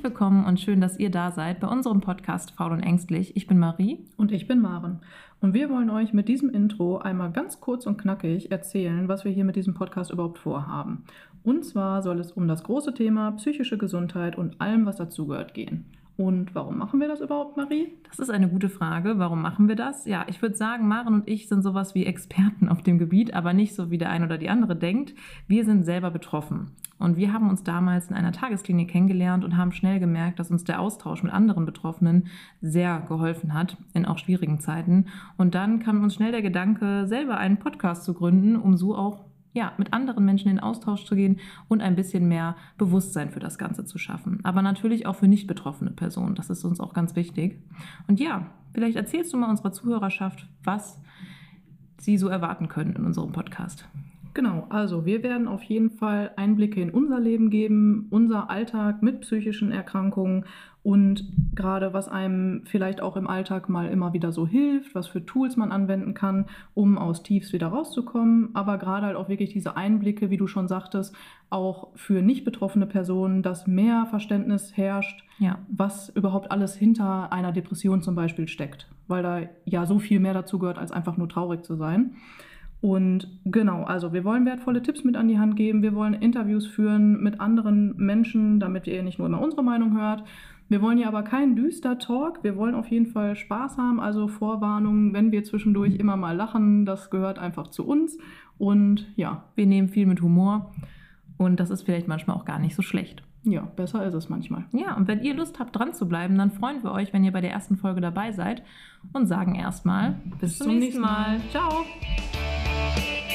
willkommen und schön, dass ihr da seid bei unserem Podcast Faul und Ängstlich. Ich bin Marie. Und ich bin Maren. Und wir wollen euch mit diesem Intro einmal ganz kurz und knackig erzählen, was wir hier mit diesem Podcast überhaupt vorhaben. Und zwar soll es um das große Thema psychische Gesundheit und allem, was dazugehört, gehen. Und warum machen wir das überhaupt, Marie? Das ist eine gute Frage. Warum machen wir das? Ja, ich würde sagen, Maren und ich sind sowas wie Experten auf dem Gebiet, aber nicht so, wie der eine oder die andere denkt. Wir sind selber betroffen. Und wir haben uns damals in einer Tagesklinik kennengelernt und haben schnell gemerkt, dass uns der Austausch mit anderen Betroffenen sehr geholfen hat, in auch schwierigen Zeiten. Und dann kam uns schnell der Gedanke, selber einen Podcast zu gründen, um so auch ja, mit anderen Menschen in Austausch zu gehen und ein bisschen mehr Bewusstsein für das Ganze zu schaffen. Aber natürlich auch für nicht betroffene Personen. Das ist uns auch ganz wichtig. Und ja, vielleicht erzählst du mal unserer Zuhörerschaft, was sie so erwarten können in unserem Podcast. Genau, also wir werden auf jeden Fall Einblicke in unser Leben geben, unser Alltag mit psychischen Erkrankungen und gerade was einem vielleicht auch im Alltag mal immer wieder so hilft, was für Tools man anwenden kann, um aus Tiefs wieder rauszukommen, aber gerade halt auch wirklich diese Einblicke, wie du schon sagtest, auch für nicht betroffene Personen, dass mehr Verständnis herrscht, ja. was überhaupt alles hinter einer Depression zum Beispiel steckt, weil da ja so viel mehr dazu gehört, als einfach nur traurig zu sein. Und genau, also wir wollen wertvolle Tipps mit an die Hand geben. Wir wollen Interviews führen mit anderen Menschen, damit ihr nicht nur immer unsere Meinung hört. Wir wollen hier aber keinen düster Talk. Wir wollen auf jeden Fall Spaß haben. Also Vorwarnung, wenn wir zwischendurch immer mal lachen, das gehört einfach zu uns. Und ja, wir nehmen viel mit Humor. Und das ist vielleicht manchmal auch gar nicht so schlecht. Ja, besser ist es manchmal. Ja, und wenn ihr Lust habt, dran zu bleiben, dann freuen wir euch, wenn ihr bei der ersten Folge dabei seid und sagen erstmal bis, bis zum nächsten Mal. Mal. Ciao! Bye.